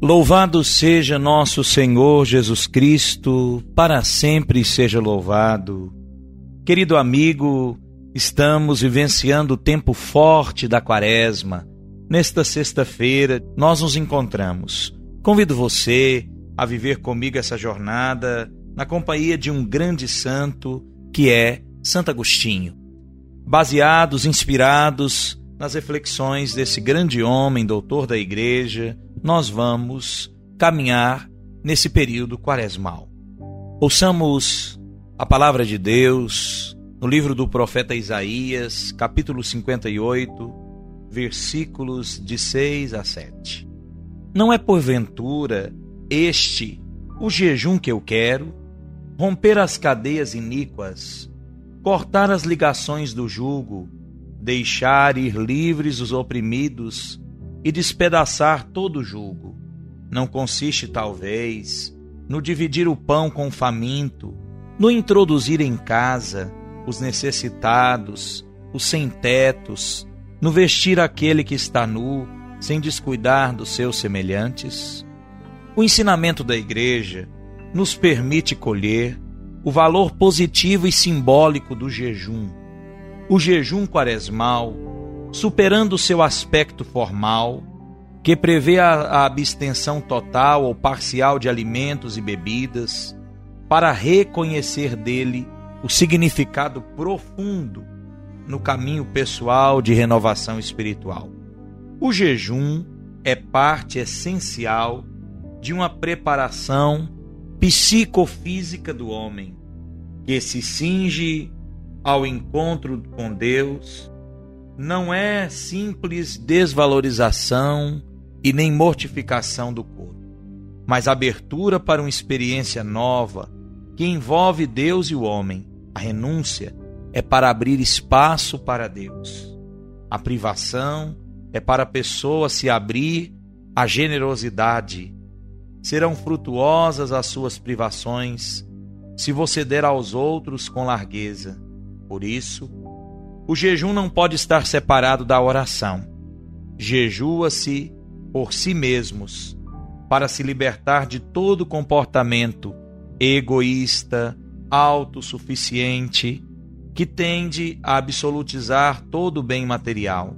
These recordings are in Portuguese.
Louvado seja nosso Senhor Jesus Cristo, para sempre seja louvado. Querido amigo, estamos vivenciando o tempo forte da Quaresma. Nesta sexta-feira, nós nos encontramos. Convido você a viver comigo essa jornada na companhia de um grande santo que é Santo Agostinho. Baseados, inspirados nas reflexões desse grande homem, doutor da igreja, nós vamos caminhar nesse período quaresmal. Ouçamos a palavra de Deus no livro do profeta Isaías, capítulo 58, versículos de 6 a 7. Não é porventura este o jejum que eu quero? Romper as cadeias iníquas, cortar as ligações do jugo, deixar ir livres os oprimidos, e despedaçar todo o jugo. Não consiste, talvez, no dividir o pão com o faminto, no introduzir em casa os necessitados, os sem-tetos, no vestir aquele que está nu, sem descuidar dos seus semelhantes? O ensinamento da Igreja nos permite colher o valor positivo e simbólico do jejum. O jejum quaresmal superando seu aspecto formal, que prevê a, a abstenção total ou parcial de alimentos e bebidas, para reconhecer dele o significado profundo no caminho pessoal de renovação espiritual. O jejum é parte essencial de uma preparação psicofísica do homem, que se cinge ao encontro com Deus não é simples desvalorização e nem mortificação do corpo, mas abertura para uma experiência nova que envolve Deus e o homem. A renúncia é para abrir espaço para Deus. A privação é para a pessoa se abrir à generosidade. Serão frutuosas as suas privações se você der aos outros com largueza. Por isso, o jejum não pode estar separado da oração. Jejua-se por si mesmos, para se libertar de todo comportamento egoísta, autossuficiente, que tende a absolutizar todo o bem material.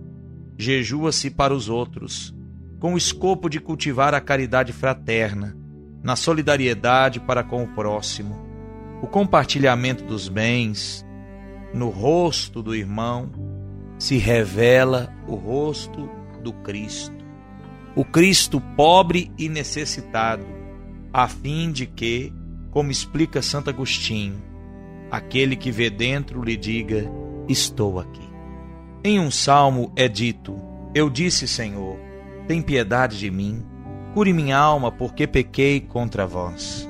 Jejua-se para os outros, com o escopo de cultivar a caridade fraterna, na solidariedade para com o próximo, o compartilhamento dos bens, no rosto do irmão se revela o rosto do Cristo. O Cristo pobre e necessitado, a fim de que, como explica Santo Agostinho, aquele que vê dentro lhe diga: Estou aqui. Em um salmo é dito: Eu disse, Senhor, tem piedade de mim, cure minha alma, porque pequei contra vós.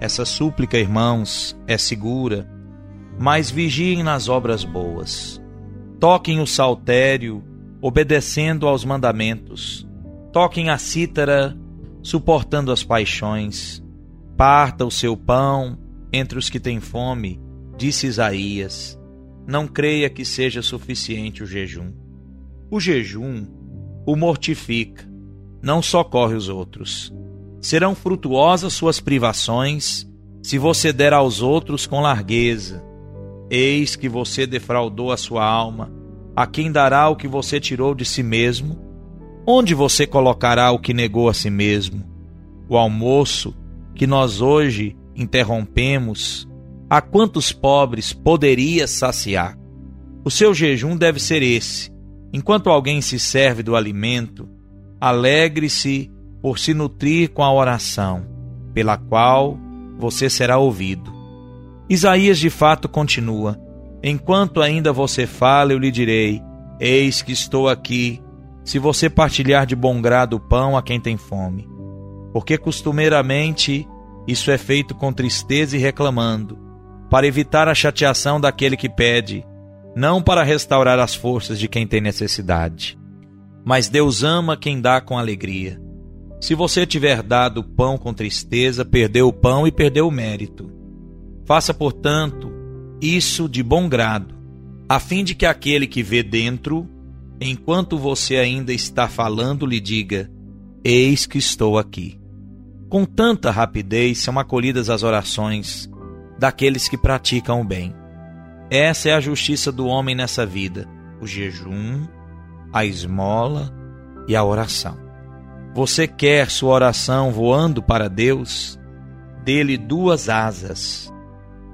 Essa súplica, irmãos, é segura mas vigiem nas obras boas. Toquem o saltério, obedecendo aos mandamentos. Toquem a cítara, suportando as paixões. Parta o seu pão entre os que têm fome, disse Isaías. Não creia que seja suficiente o jejum. O jejum o mortifica, não socorre os outros. Serão frutuosas suas privações se você der aos outros com largueza Eis que você defraudou a sua alma. A quem dará o que você tirou de si mesmo? Onde você colocará o que negou a si mesmo? O almoço que nós hoje interrompemos, a quantos pobres poderia saciar? O seu jejum deve ser esse. Enquanto alguém se serve do alimento, alegre-se por se nutrir com a oração, pela qual você será ouvido. Isaías de fato continua: Enquanto ainda você fala, eu lhe direi: Eis que estou aqui. se você partilhar de bom grado o pão a quem tem fome, porque costumeiramente isso é feito com tristeza e reclamando, para evitar a chateação daquele que pede, não para restaurar as forças de quem tem necessidade. Mas Deus ama quem dá com alegria. Se você tiver dado pão com tristeza, perdeu o pão e perdeu o mérito. Faça, portanto, isso de bom grado, a fim de que aquele que vê dentro, enquanto você ainda está falando, lhe diga: Eis que estou aqui. Com tanta rapidez são acolhidas as orações daqueles que praticam o bem. Essa é a justiça do homem nessa vida: o jejum, a esmola e a oração. Você quer sua oração voando para Deus? Dê-lhe duas asas,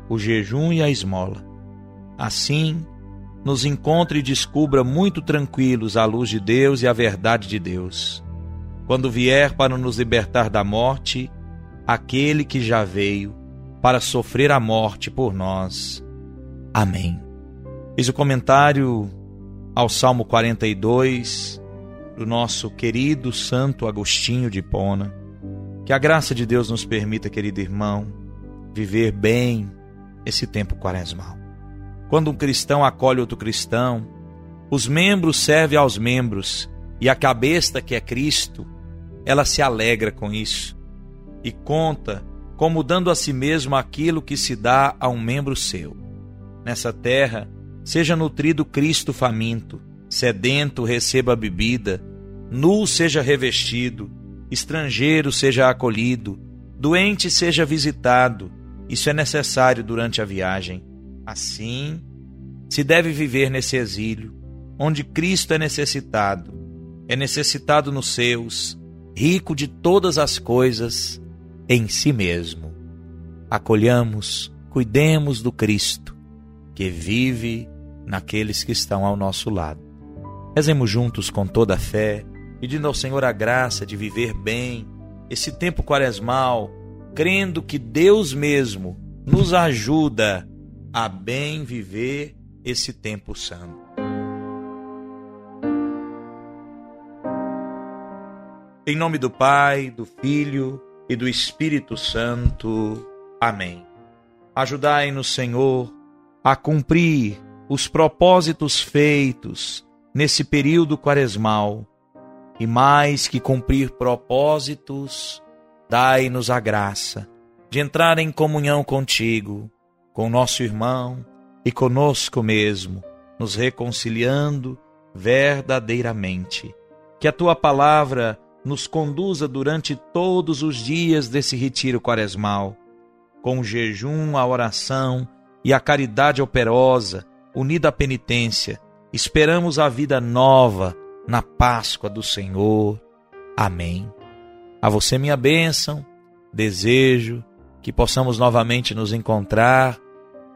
o jejum e a esmola. Assim, nos encontre e descubra muito tranquilos a luz de Deus e a verdade de Deus quando vier para nos libertar da morte, aquele que já veio para sofrer a morte por nós. Amém. Eis o comentário ao Salmo 42 do nosso querido Santo Agostinho de Pona. Que a graça de Deus nos permita, querido irmão, viver bem esse tempo quaresmal. Quando um cristão acolhe outro cristão, os membros servem aos membros e a cabeça que é Cristo ela se alegra com isso e conta como dando a si mesmo aquilo que se dá a um membro seu. Nessa terra, seja nutrido Cristo faminto, sedento receba bebida, nu seja revestido, estrangeiro seja acolhido, doente seja visitado. Isso é necessário durante a viagem. Assim, se deve viver nesse exílio, onde Cristo é necessitado, é necessitado nos seus, rico de todas as coisas em si mesmo. Acolhamos, cuidemos do Cristo, que vive naqueles que estão ao nosso lado. Rezemos juntos com toda a fé, pedindo ao Senhor a graça de viver bem esse tempo quaresmal, crendo que Deus mesmo nos ajuda a bem viver esse tempo santo. Em nome do Pai, do Filho e do Espírito Santo. Amém. Ajudai-nos, Senhor, a cumprir os propósitos feitos nesse período quaresmal. E mais que cumprir propósitos, dai-nos a graça de entrar em comunhão contigo, com nosso irmão e conosco mesmo, nos reconciliando verdadeiramente. Que a tua palavra nos conduza durante todos os dias desse retiro quaresmal, com o jejum, a oração e a caridade operosa, unida à penitência, esperamos a vida nova na Páscoa do Senhor. Amém. A você, minha bênção, desejo que possamos novamente nos encontrar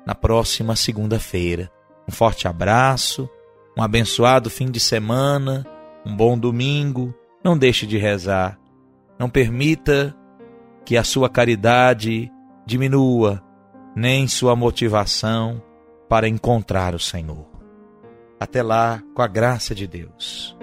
na próxima segunda-feira. Um forte abraço, um abençoado fim de semana, um bom domingo não deixe de rezar. Não permita que a sua caridade diminua, nem sua motivação para encontrar o Senhor. Até lá, com a graça de Deus.